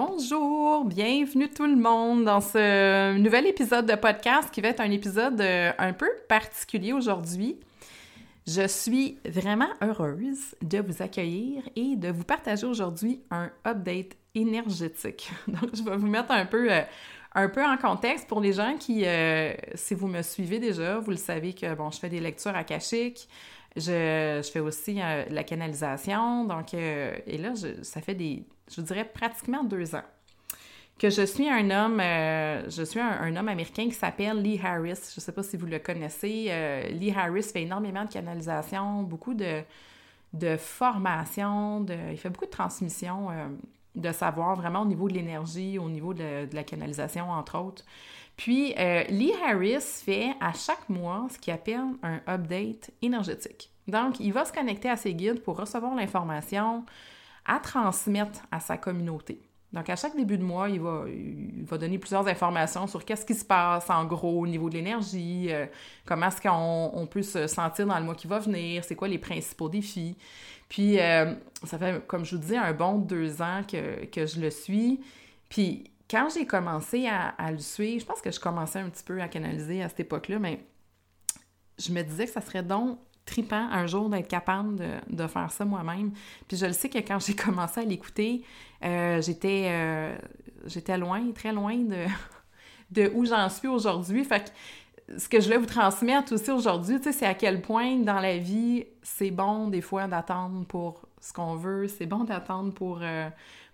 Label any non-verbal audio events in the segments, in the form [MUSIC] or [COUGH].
Bonjour, bienvenue tout le monde dans ce nouvel épisode de podcast qui va être un épisode euh, un peu particulier aujourd'hui. Je suis vraiment heureuse de vous accueillir et de vous partager aujourd'hui un update énergétique. [LAUGHS] Donc, je vais vous mettre un peu, euh, un peu en contexte pour les gens qui, euh, si vous me suivez déjà, vous le savez que, bon, je fais des lectures akashiques, je, fais aussi de la canalisation, donc, et là, ça fait des je dirais pratiquement deux ans, que je suis un homme, euh, je suis un, homme américain qui s'appelle Lee Harris. Je ne sais pas si vous le connaissez. Euh, Lee Harris fait énormément de canalisation, beaucoup de, de formation, de, il fait beaucoup de transmission euh, de savoir vraiment au niveau de l'énergie, au niveau de, la canalisation, entre autres. Puis, Lee Harris fait à chaque mois ce qu'il appelle un update énergétique. Donc, il va se connecter à ses guides pour recevoir l'information, à transmettre à sa communauté. Donc, à chaque début de mois, il va, il va donner plusieurs informations sur qu'est-ce qui se passe en gros au niveau de l'énergie, euh, comment est-ce qu'on peut se sentir dans le mois qui va venir, c'est quoi les principaux défis. Puis, euh, ça fait, comme je vous dis, un bon deux ans que, que je le suis. Puis, quand j'ai commencé à, le suivre, je pense que je commençais un petit peu à canaliser à cette époque-là, mais je me disais que ça serait donc tripant un jour d'être capable de, faire ça moi-même. Puis je le sais que quand j'ai [LAUGHS] commencé à l'écouter, euh, j'étais euh, j'étais loin, très loin de, [LAUGHS] de où j'en suis aujourd'hui. Fait que ce que je voulais vous transmettre aussi aujourd'hui, c'est à quel point dans la vie, c'est bon des fois d'attendre pour ce qu'on veut, c'est bon d'attendre pour, euh,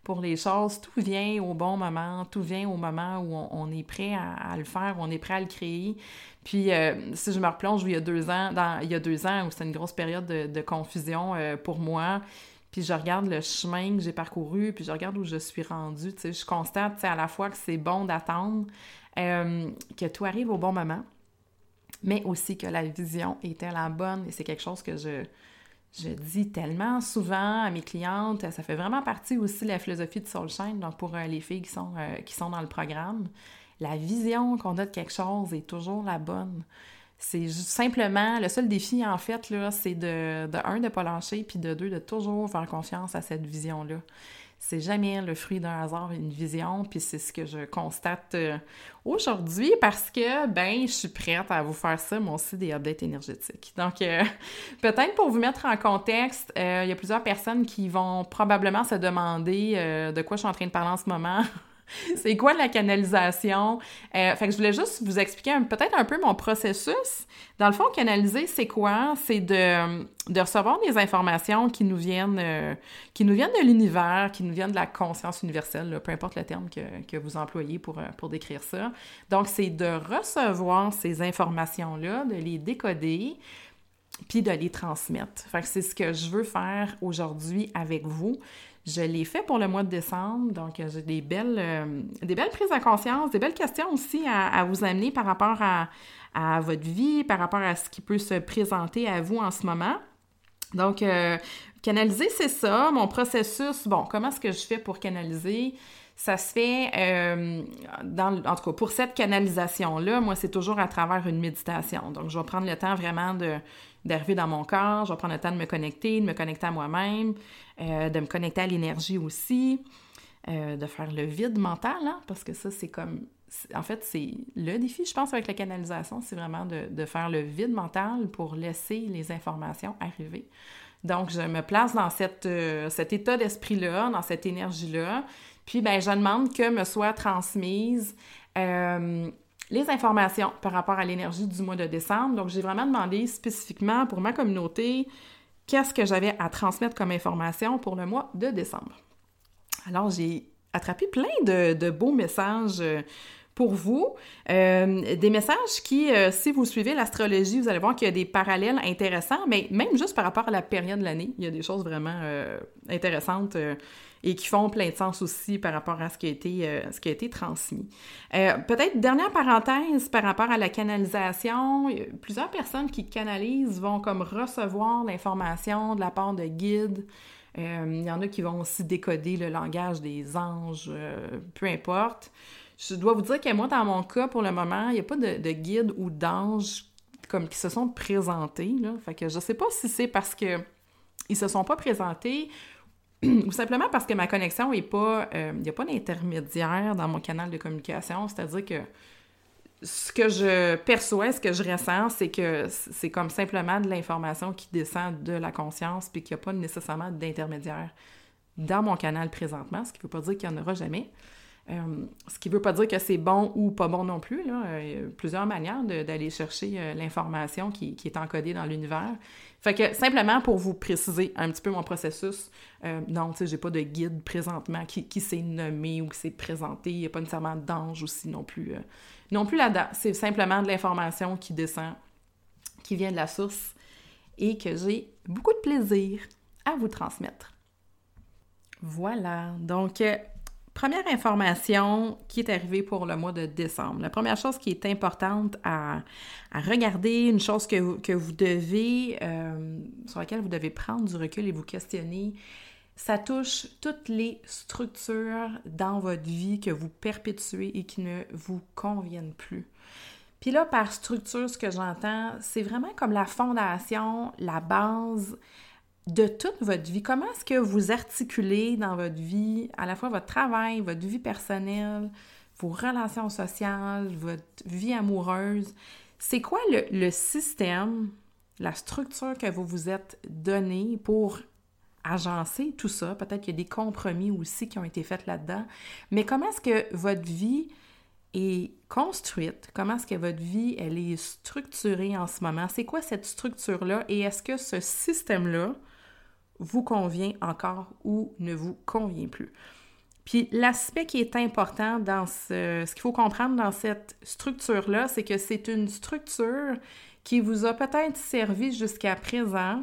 pour les choses. Tout vient au bon moment, tout vient au moment où on, est prêt à, le faire, on est prêt à le créer. Puis, euh, si je me replonge il y a deux ans, il y a deux ans où c'était une grosse période de, confusion euh, pour moi, puis je regarde le chemin que j'ai parcouru, puis je regarde où je suis rendue, tu je constate, à la fois que c'est bon d'attendre, euh, que tout arrive au bon moment, mais aussi que la vision était la bonne, et c'est quelque chose que je, je dis tellement souvent à mes clientes, ça fait vraiment partie aussi de la philosophie de Soulshine, donc pour les filles qui sont, qui sont dans le programme la vision qu'on a de quelque chose est toujours la bonne. C'est simplement, le seul défi, en fait, là, c'est de, un, de ne pas lâcher, puis de deux, de toujours faire confiance à cette vision-là. C'est jamais le fruit d'un hasard, une vision, puis c'est ce que je constate euh, aujourd'hui parce que, ben, je suis prête à vous faire ça, moi aussi, des updates énergétiques. Donc, euh, [LAUGHS] peut-être pour vous mettre en contexte, euh, il y a plusieurs personnes qui vont probablement se demander de quoi je suis en train de parler en ce moment. [LAUGHS] [LAUGHS] c'est quoi la canalisation? Euh, fait je voulais juste vous expliquer peut-être un peu mon processus. Dans le fond, canaliser, c'est quoi? C'est de, de, recevoir des informations qui nous viennent, euh, qui nous viennent de l'univers, qui nous viennent de la conscience universelle, peu importe le terme que, que vous employez pour, euh, pour décrire ça. Donc, c'est de recevoir ces informations-là, de les décoder, puis de les transmettre. Fait que c'est ce que je veux faire aujourd'hui avec vous. Je l'ai fait pour le mois de décembre, donc euh, j'ai des belles, euh, des belles prises de conscience, des belles questions aussi à, vous amener par rapport à, votre vie, par rapport à ce qui peut se présenter à vous en ce moment. Donc, euh, canaliser, c'est ça. Mon processus, bon, comment est-ce que je fais pour canaliser? Ça se fait, dans, en tout cas, pour cette canalisation-là, moi, c'est toujours à travers une méditation. Donc, je vais prendre le temps vraiment de, d'arriver dans mon corps, je vais prendre le temps de me connecter, de me connecter à moi-même, euh, de me connecter à l'énergie aussi, euh, de faire le vide mental, hein, parce que ça, c'est comme... En fait, c'est le défi, je pense, avec la canalisation, c'est vraiment de, de, faire le vide mental pour laisser les informations arriver. Donc, je me place dans cette, euh, cet état d'esprit-là, dans cette énergie-là. Puis, ben, je demande que me soient transmises euh, les informations par rapport à l'énergie du mois de décembre. Donc, j'ai vraiment demandé spécifiquement pour ma communauté qu'est-ce que j'avais à transmettre comme information pour le mois de décembre. Alors, j'ai attrapé plein de, beaux messages euh, pour vous. Euh, des messages qui, euh, si vous suivez l'astrologie, vous allez voir qu'il y a des parallèles intéressants, mais même juste par rapport à la période de l'année, il y a des choses vraiment intéressantes et qui font plein de sens aussi par rapport à ce qui a été, ce qui a été transmis. Peut-être dernière parenthèse par rapport à la canalisation, plusieurs personnes qui canalisent vont comme recevoir l'information de la part de guides, euh, il y en a qui vont aussi décoder le langage des anges, euh, peu importe. Je dois vous dire que moi, dans mon cas, pour le moment, il n'y a pas de, guide ou d'ange comme qui se sont présentés. Fait que je sais pas si c'est parce que ils se sont pas présentés [CLEARS THROAT] ou simplement parce que ma connexion est pas... Euh, il n'y a pas d'intermédiaire dans mon canal de communication. C'est-à-dire que ce que je perçois, ce que je ressens, c'est que c'est comme simplement de l'information qui descend de la conscience, puis qu'il n'y a pas nécessairement d'intermédiaire dans mon canal présentement, ce qui ne veut pas dire qu'il n'y en aura jamais. Euh, ce qui ne veut pas dire que c'est bon ou pas bon non plus. Euh, il y a plusieurs manières d'aller chercher euh, l'information qui, est encodée dans l'univers. Fait que simplement pour vous préciser un petit peu mon processus, non, tu sais, j'ai pas de guide présentement qui, s'est nommé ou qui s'est présenté. Il n'y a pas nécessairement d'ange aussi non plus non plus là-dedans. C'est simplement de l'information qui descend, qui vient de la source et que j'ai beaucoup de plaisir à vous transmettre. Voilà. Donc, première information qui est arrivée pour le mois de décembre. La première chose qui est importante à, regarder, une chose que vous, que vous devez, euh, sur laquelle vous devez prendre du recul et vous questionner, ça touche toutes les structures dans votre vie que vous perpétuez et qui ne vous conviennent plus. Puis là, par structure, ce que j'entends, c'est vraiment comme la fondation, la base de toute votre vie? Comment est-ce que vous articulez dans votre vie à la fois votre travail, votre vie personnelle, vos relations sociales, votre vie amoureuse? C'est quoi le, système, la structure que vous vous êtes donné pour agencer tout ça? Peut-être qu'il y a des compromis aussi qui ont été faits là-dedans. Mais comment est-ce que votre vie est construite? Comment est-ce que votre vie, elle est structurée en ce moment? C'est quoi cette structure-là? Et est-ce que ce système-là vous convient encore ou ne vous convient plus? Puis l'aspect qui est important dans ce, ce qu'il faut comprendre dans cette structure-là, c'est que c'est une structure qui vous a peut-être servi jusqu'à présent,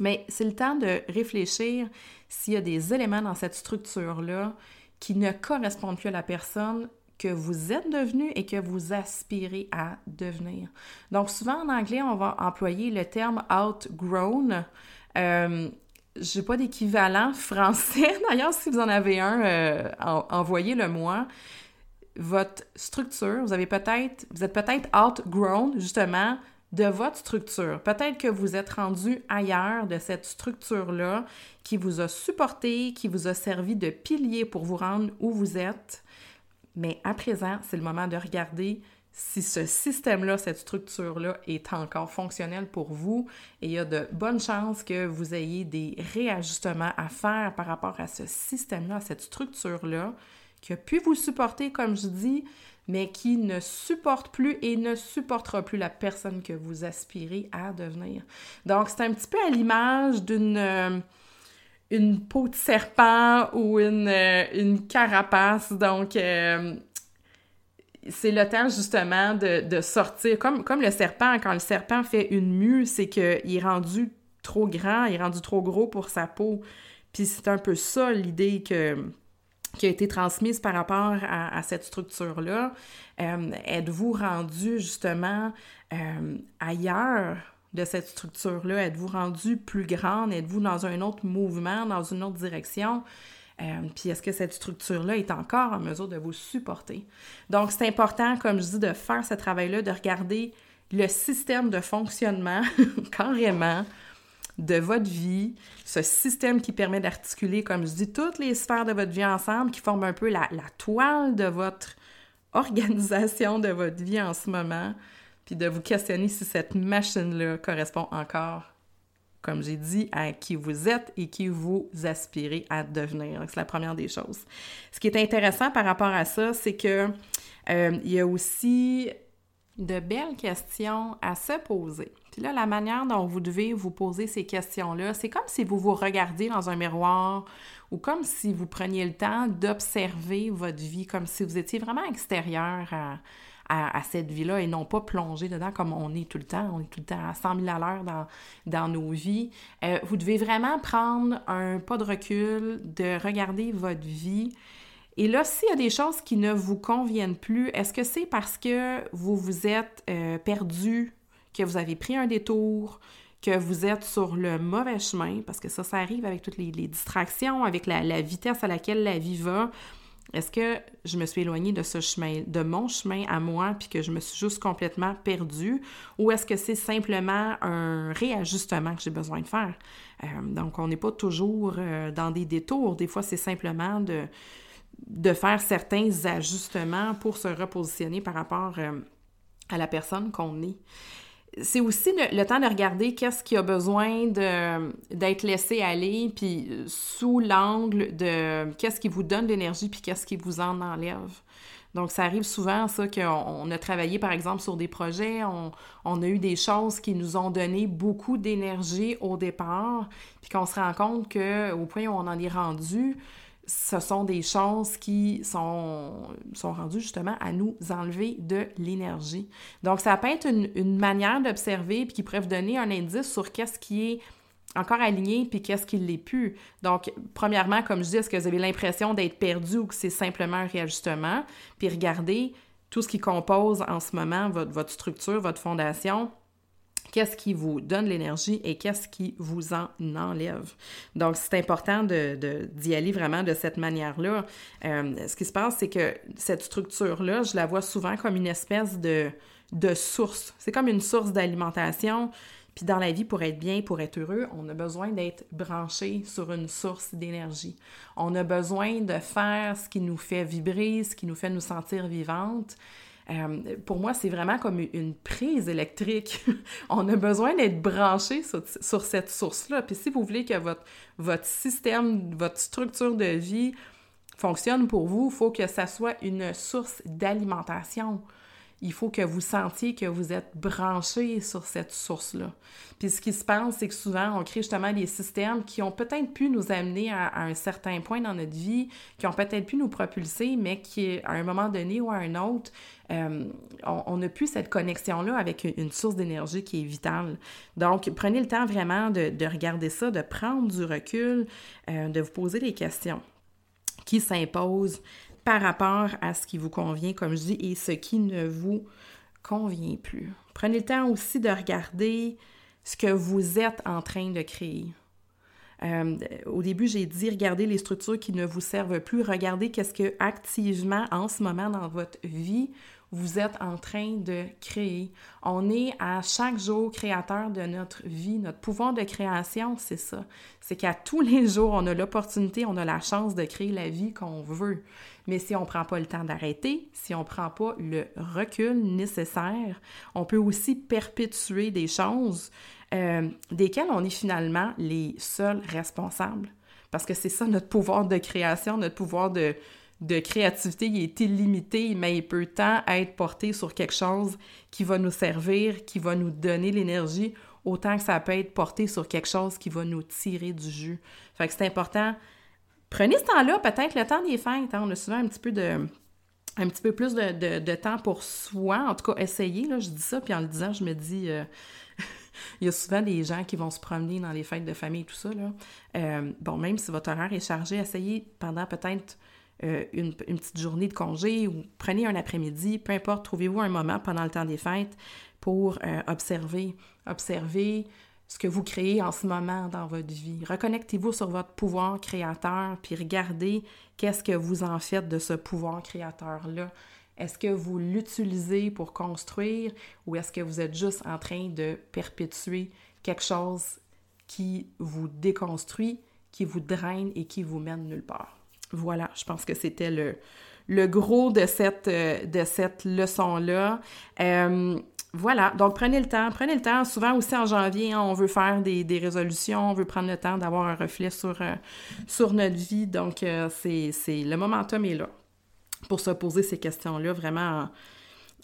mais c'est le temps de réfléchir s'il y a des éléments dans cette structure-là qui ne correspondent plus à la personne que vous êtes devenu et que vous aspirez à devenir. Donc souvent en anglais, on va employer le terme outgrown. Euh, je n'ai pas d'équivalent [LAUGHS] français. D'ailleurs, si vous en avez un, euh, envoyez-le moi. Votre structure, vous avez peut-être, vous êtes peut-être outgrown justement de votre structure. Peut-être que vous êtes rendu ailleurs de cette structure-là qui vous a supporté, qui vous a servi de pilier pour vous rendre où vous êtes. Mais à présent, c'est le moment de regarder si ce système-là, cette structure-là est encore fonctionnelle pour vous et il y a de bonnes chances que vous ayez des réajustements à faire par rapport à ce système-là, à cette structure-là, qui a pu vous supporter, comme je dis, mais qui ne supporte plus et ne supportera plus la personne que vous aspirez à devenir. Donc, c'est un petit peu à l'image d'une euh, peau de serpent ou une, euh, carapace. Donc, euh, c'est le temps justement de, sortir. Comme, le serpent, quand le serpent fait une mue, c'est qu'il est rendu trop grand, il est rendu trop gros pour sa peau. Puis c'est un peu ça l'idée qui a été transmise par rapport à, cette structure-là. Euh, êtes-vous rendu justement euh, ailleurs de cette structure-là? Êtes-vous rendu plus grande? Êtes-vous dans un autre mouvement, dans une autre direction? Euh, puis est-ce que cette structure-là est encore en mesure de vous supporter? Donc, c'est important, comme je dis, de faire ce travail-là, de regarder le système de fonctionnement [LAUGHS] carrément de votre vie, ce système qui permet d'articuler, comme je dis, toutes les sphères de votre vie ensemble, qui forment un peu la, toile de votre [LAUGHS] organisation de votre vie en ce moment, puis de vous questionner si cette machine-là correspond encore comme j'ai dit, à qui vous êtes et qui vous aspirez à devenir. C'est la première des choses. Ce qui est intéressant par rapport à ça, c'est que euh, il y a aussi de belles questions à se poser. Puis là, la manière dont vous devez vous poser ces questions-là, c'est comme si vous vous regardiez dans un miroir ou comme si vous preniez le temps d'observer votre vie, comme si vous étiez vraiment extérieur à, à, cette vie-là et non pas plongé dedans comme on est tout le temps. On est tout le temps à 100 000 à l'heure dans, dans nos vies. Euh, vous devez vraiment prendre un pas de recul, de regarder votre vie. Et là, s'il y a des choses qui ne vous conviennent plus, est-ce que c'est parce que vous vous êtes euh, perdu, que vous avez pris un détour, que vous êtes sur le mauvais chemin, parce que ça, ça arrive avec toutes les, distractions, avec la, la, vitesse à laquelle la vie va. Est-ce que je me suis éloignée de ce chemin, de mon chemin à moi, puis que je me suis juste complètement perdue, ou est-ce que c'est simplement un réajustement que j'ai besoin de faire? Euh, donc, on n'est pas toujours euh, dans des détours. Des fois, c'est simplement de, faire certains ajustements pour se repositionner par rapport euh, à la personne qu'on est c'est aussi le, temps de regarder qu'est-ce qui a besoin d'être laissé aller, puis euh, sous l'angle de qu'est-ce qui vous donne l'énergie, puis qu'est-ce qui vous en enlève. Donc, ça arrive souvent, ça, qu'on a travaillé, par exemple, sur des projets, on, on, a eu des choses qui nous ont donné beaucoup d'énergie au départ, puis qu'on se rend compte qu'au point où on en est rendu, ce sont des choses qui sont, sont rendues justement à nous enlever de l'énergie. Donc, ça peut être une, manière d'observer puis qui pourrait vous donner un indice sur qu'est-ce qui est encore aligné puis qu'est-ce qui l'est plus. Donc, premièrement, comme je dis, est-ce que vous avez l'impression d'être perdu ou que c'est simplement un réajustement? Puis regardez tout ce qui compose en ce moment votre, votre structure, votre fondation qu'est-ce qui vous donne l'énergie et qu'est-ce qui vous en enlève. Donc, c'est important d'y de, aller vraiment de cette manière-là. Euh, ce qui se passe, c'est que cette structure-là, je la vois souvent comme une espèce de, de source. C'est comme une source d'alimentation. Puis dans la vie, pour être bien, pour être heureux, on a besoin d'être branché sur une source d'énergie. On a besoin de faire ce qui nous fait vibrer, ce qui nous fait nous sentir vivantes. Euh, pour moi, c'est vraiment comme une prise électrique. [LAUGHS] on a besoin d'être branché sur, cette source-là. Puis si vous voulez que votre, votre système, votre structure de vie fonctionne pour vous, il faut que ça soit une source d'alimentation il faut que vous sentiez que vous êtes branché sur cette source-là. Puis ce qui se passe, c'est que souvent, on crée justement des systèmes qui ont peut-être pu nous amener à, un certain point dans notre vie, qui ont peut-être pu nous propulser, mais qui, à un moment donné ou à un autre, euh, on n'a plus cette connexion-là avec une, source d'énergie qui est vitale. Donc, prenez le temps vraiment de, regarder ça, de prendre du recul, euh, de vous poser des questions qui s'imposent par rapport à ce qui vous convient, comme je dis, et ce qui ne vous convient plus. Prenez le temps aussi de regarder ce que vous êtes en train de créer. Euh, au début, j'ai dit regardez les structures qui ne vous servent plus, regardez qu'est-ce que activement en ce moment dans votre vie vous êtes en train de créer. On est à chaque jour créateur de notre vie. Notre pouvoir de création, c'est ça. C'est qu'à tous les jours, on a l'opportunité, on a la chance de créer la vie qu'on veut. Mais si on ne prend pas le temps d'arrêter, si on ne prend pas le recul nécessaire, on peut aussi perpétuer des choses euh, desquelles on est finalement les seuls responsables. Parce que c'est ça notre pouvoir de création, notre pouvoir de, de créativité, il est illimité, mais il peut tant être porté sur quelque chose qui va nous servir, qui va nous donner l'énergie, autant que ça peut être porté sur quelque chose qui va nous tirer du jus. Fait que c'est important. Prenez ce temps-là, peut-être le temps des fêtes. Hein. on a souvent un petit peu de un petit peu plus de, temps pour soi. En tout cas, essayez, là, je dis ça, puis en le disant, je me dis... Euh, [LAUGHS] il y a souvent des gens qui vont se promener dans les fêtes de famille et tout ça. Là. Euh, bon, même si votre horaire est chargé, essayez pendant peut-être euh, une, petite journée de congé ou prenez un après-midi, peu importe, trouvez-vous un moment pendant le temps des fêtes pour euh, observer, observer ce que vous créez en ce moment dans votre vie. Reconnectez-vous sur votre pouvoir créateur, puis regardez qu'est-ce que vous en faites de ce pouvoir créateur-là. Est-ce que vous l'utilisez pour construire ou est-ce que vous êtes juste en train de perpétuer quelque chose qui vous déconstruit, qui vous draine et qui vous mène nulle part? Voilà, je pense que c'était le, gros de cette, euh, leçon-là. Euh, voilà, donc prenez le temps, prenez le temps. Souvent aussi en janvier, hein, on veut faire des, résolutions, on veut prendre le temps d'avoir un reflet sur, euh, notre vie. Donc, c'est, le momentum est là pour se poser ces questions-là, vraiment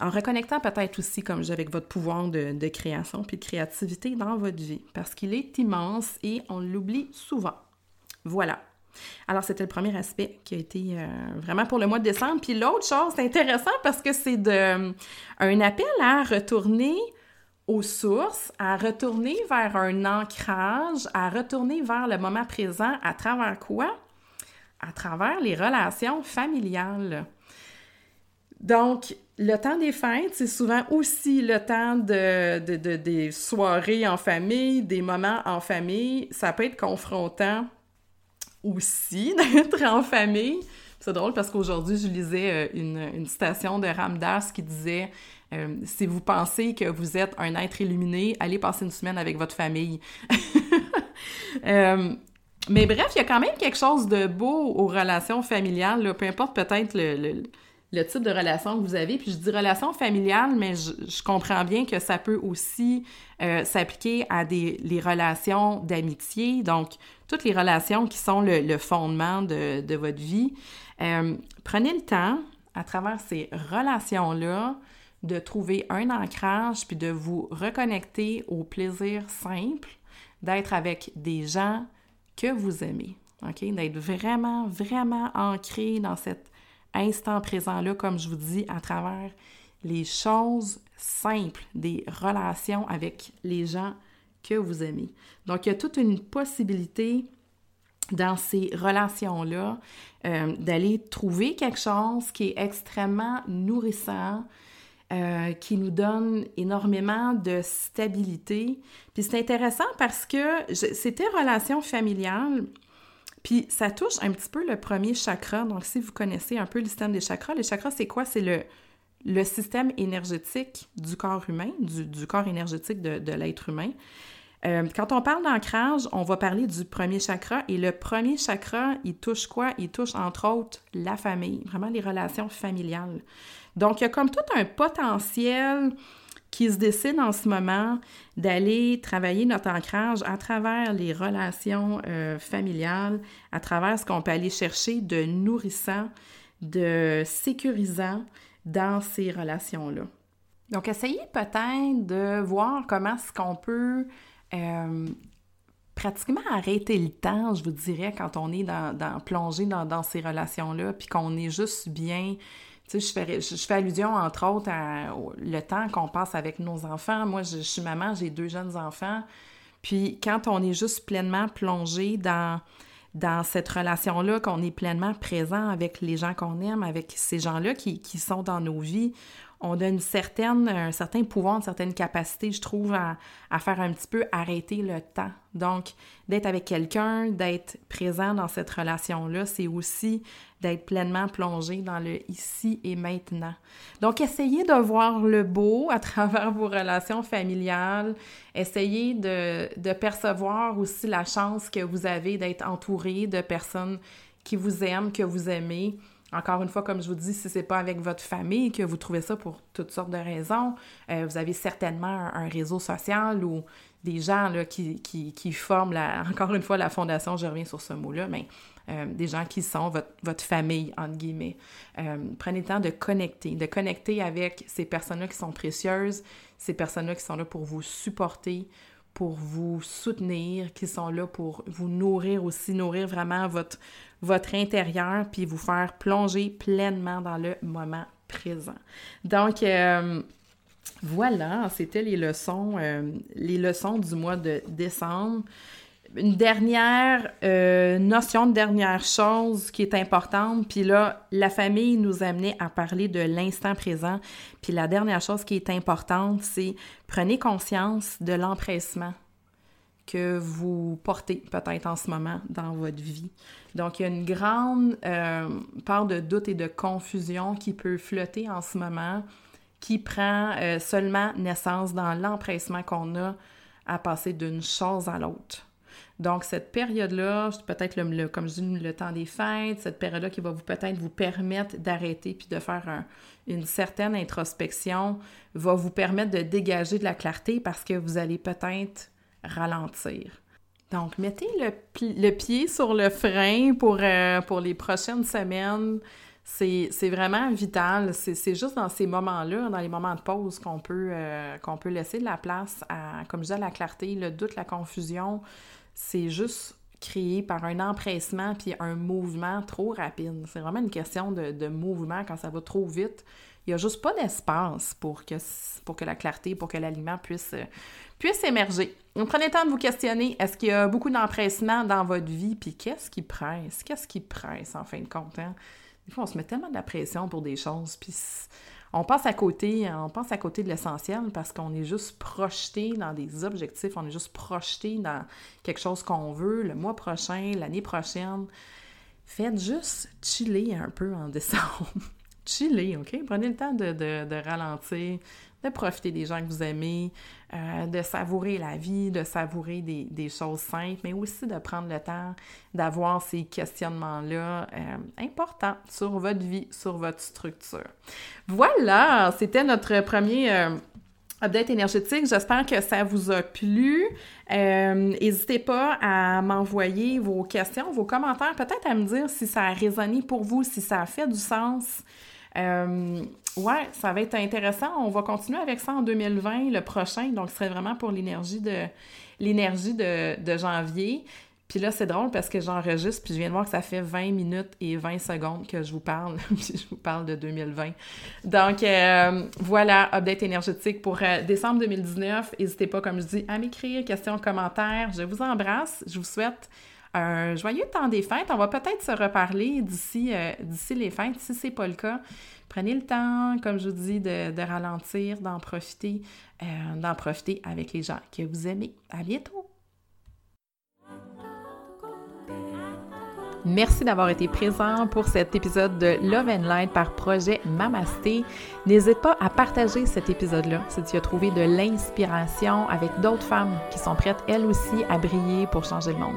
en, reconnectant peut-être aussi, comme j'ai avec votre pouvoir de, de création puis de créativité dans votre vie, parce qu'il est immense et on l'oublie souvent. Voilà. Alors, c'était le premier aspect qui a été euh, vraiment pour le mois de décembre. Puis l'autre chose, c'est intéressant parce que c'est de, un appel à retourner aux sources, à retourner vers un ancrage, à retourner vers le moment présent à travers quoi? À travers les relations familiales. Donc, le temps des fêtes, c'est souvent aussi le temps de, des soirées en famille, des moments en famille. Ça peut être confrontant aussi [LAUGHS] d'être en famille. C'est drôle parce qu'aujourd'hui, je lisais euh, une, citation de Ramdas qui disait euh, Si vous pensez que vous êtes un être illuminé, allez passer une semaine avec votre famille. [LAUGHS] Euh, mais bref, il y a quand même quelque chose de beau aux relations familiales, peu importe peut-être le type de relation que vous avez. Puis je dis relation familiale, mais je, comprends bien que ça peut aussi euh, s'appliquer à des relations d'amitié, donc toutes les relations qui sont le, fondement de, de, votre vie. Euh, prenez le temps, à travers ces relations-là, de trouver un ancrage, puis de vous reconnecter au plaisir simple d'être avec des gens que vous aimez. OK? D'être vraiment, vraiment ancré dans cette instant présent-là, comme je vous dis, à travers les choses simples des relations avec les gens que vous aimez. Donc, il y a toute une possibilité dans ces relations-là euh, d'aller trouver quelque chose qui est extrêmement nourrissant, euh, qui nous donne énormément de stabilité. Puis c'est intéressant parce que c'était relation familiale, puis ça touche un petit peu le premier chakra. Donc, si vous connaissez un peu le système des chakras, les chakras, c'est quoi? C'est le, système énergétique du corps humain, du, corps énergétique de, l'être humain. Euh, quand on parle d'ancrage, on va parler du premier chakra. Et le premier chakra, il touche quoi? Il touche entre autres la famille, vraiment les relations familiales. Donc, il y a comme tout un potentiel qui se décide en ce moment d'aller travailler notre ancrage à travers les relations euh, familiales, à travers ce qu'on peut aller chercher de nourrissant, de sécurisant dans ces relations-là. Donc, essayez peut-être de voir comment est-ce qu'on peut euh, pratiquement arrêter le temps, je vous dirais, quand on est dans, plongé dans, dans ces relations-là, puis qu'on est juste bien je fais, allusion, entre autres, à le temps qu'on passe avec nos enfants. Moi, je, suis maman, j'ai deux jeunes enfants. Puis quand on est juste pleinement plongé dans, cette relation-là, qu'on est pleinement présent avec les gens qu'on aime, avec ces gens-là qui, sont dans nos vies, on a une certaine, un certain pouvoir, une certaine capacité, je trouve, à, faire un petit peu arrêter le temps. Donc, d'être avec quelqu'un, d'être présent dans cette relation-là, c'est aussi d'être pleinement plongé dans le ici et maintenant. Donc, essayez de voir le beau à travers vos relations familiales. Essayez de percevoir aussi la chance que vous avez d'être entouré de personnes qui vous aiment, que vous aimez encore une fois, comme je vous dis, si c'est pas avec votre famille que vous trouvez ça pour toutes sortes de raisons, euh, vous avez certainement un, réseau social ou des gens qui, forment, la, [LAUGHS] encore une fois, la fondation, je reviens sur ce mot-là, mais euh, des gens qui sont votre, votre famille, entre guillemets. Euh, prenez le temps de connecter, de connecter avec ces personnes-là qui sont précieuses, ces personnes-là qui sont là pour vous supporter, pour vous soutenir, qui sont là pour vous nourrir aussi, nourrir vraiment votre, votre intérieur, puis vous faire plonger pleinement dans le moment présent. Donc, euh, voilà, c'était les leçons, euh, les leçons du mois de décembre. Une dernière euh, notion, de dernière chose qui est importante, puis là, la famille nous amenait à parler de l'instant présent. Puis la dernière chose qui est importante, c'est prenez conscience de l'empressement que vous portez peut-être en ce moment dans votre vie. Donc, il y a une grande euh, part de doute et de confusion qui peut flotter en ce moment, qui prend euh, seulement naissance dans l'empressement qu'on a à passer d'une chose à l'autre. Donc, cette période-là, peut-être le, comme je dis, le temps des fêtes, cette période-là qui va vous peut-être vous permettre d'arrêter puis de faire une certaine introspection, va vous permettre de dégager de la clarté parce que vous allez peut-être ralentir. Donc, mettez le, pied sur le frein pour, euh, pour les prochaines semaines. C'est vraiment vital. C'est juste dans ces moments-là, dans les moments de pause, qu'on peut, euh, qu'on peut laisser de la place à, comme je disais, la clarté, le doute, la confusion. C'est juste créé par un empressement puis un mouvement trop rapide. C'est vraiment une question de, mouvement quand ça va trop vite. Il n'y a juste pas d'espace pour que, pour que la clarté, pour que l'aliment puisse, puisse émerger. Donc, prenez le temps de vous questionner, est-ce qu'il y a beaucoup d'empressement dans votre vie, puis qu'est-ce qui presse? Qu'est-ce qui presse, en fin de compte? Hein? Des fois, on se met tellement de la pression pour des choses, puis on passe à côté, de l'essentiel parce qu'on est juste projeté dans des objectifs, on est juste projeté dans quelque chose qu'on veut le mois prochain, l'année prochaine. Faites juste chiller un peu en décembre. [LAUGHS] chiller, OK? Prenez le temps de, de ralentir, de profiter des gens que vous aimez, euh, de savourer la vie, de savourer des, choses simples, mais aussi de prendre le temps d'avoir ces questionnements-là euh, importants sur votre vie, sur votre structure. Voilà, c'était notre premier... Euh, update énergétique. J'espère que ça vous a plu. N'hésitez pas à m'envoyer vos questions, vos commentaires, peut-être à me dire si ça a résonné pour vous, si ça a fait du sens. Euh, ouais, ça va être intéressant. On va continuer avec ça en 2020, le prochain. Donc, ce serait vraiment pour l'énergie de l'énergie de, janvier. Puis là, c'est drôle parce que j'enregistre, puis je viens de voir que ça fait 20 minutes et 20 secondes que je vous parle, [LAUGHS] puis je vous parle de 2020. Donc, euh, voilà, update énergétique pour euh, décembre 2019. N'hésitez pas, comme je dis, à m'écrire, questions, commentaires. Je vous embrasse. Je vous souhaite un joyeux temps des fêtes. On va peut-être se reparler d'ici euh, d'ici les fêtes. Si c'est pas le cas, prenez le temps, comme je vous dis, de, ralentir, d'en profiter, euh, d'en profiter avec les gens que vous aimez. À bientôt! Merci d'avoir été présent pour cet épisode de Love and Light par projet Mamasté. N'hésite pas à partager cet épisode-là si tu as trouvé de l'inspiration avec d'autres femmes qui sont prêtes elles aussi à briller pour changer le monde.